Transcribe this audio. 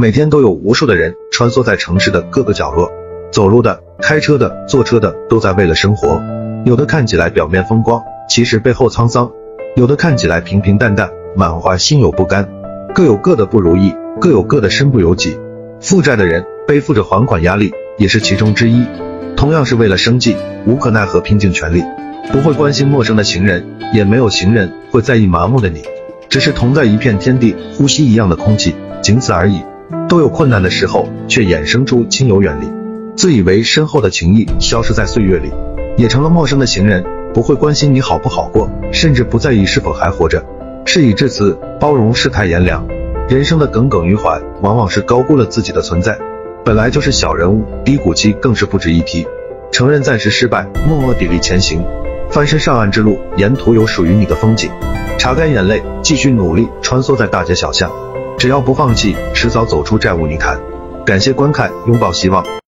每天都有无数的人穿梭在城市的各个角落，走路的、开车的、坐车的，都在为了生活。有的看起来表面风光，其实背后沧桑；有的看起来平平淡淡，满怀心有不甘。各有各的不如意，各有各的身不由己。负债的人背负着还款压力，也是其中之一。同样是为了生计，无可奈何，拼尽全力，不会关心陌生的行人，也没有行人会在意麻木的你。只是同在一片天地，呼吸一样的空气，仅此而已。都有困难的时候，却衍生出亲友远离，自以为深厚的情谊消失在岁月里，也成了陌生的行人，不会关心你好不好过，甚至不在意是否还活着。事已至此，包容世态炎凉。人生的耿耿于怀，往往是高估了自己的存在。本来就是小人物，低谷期更是不值一提。承认暂时失败，默默砥砺前行，翻身上岸之路，沿途有属于你的风景。擦干眼泪，继续努力，穿梭在大街小巷。只要不放弃，迟早走出债务泥潭。感谢观看，拥抱希望。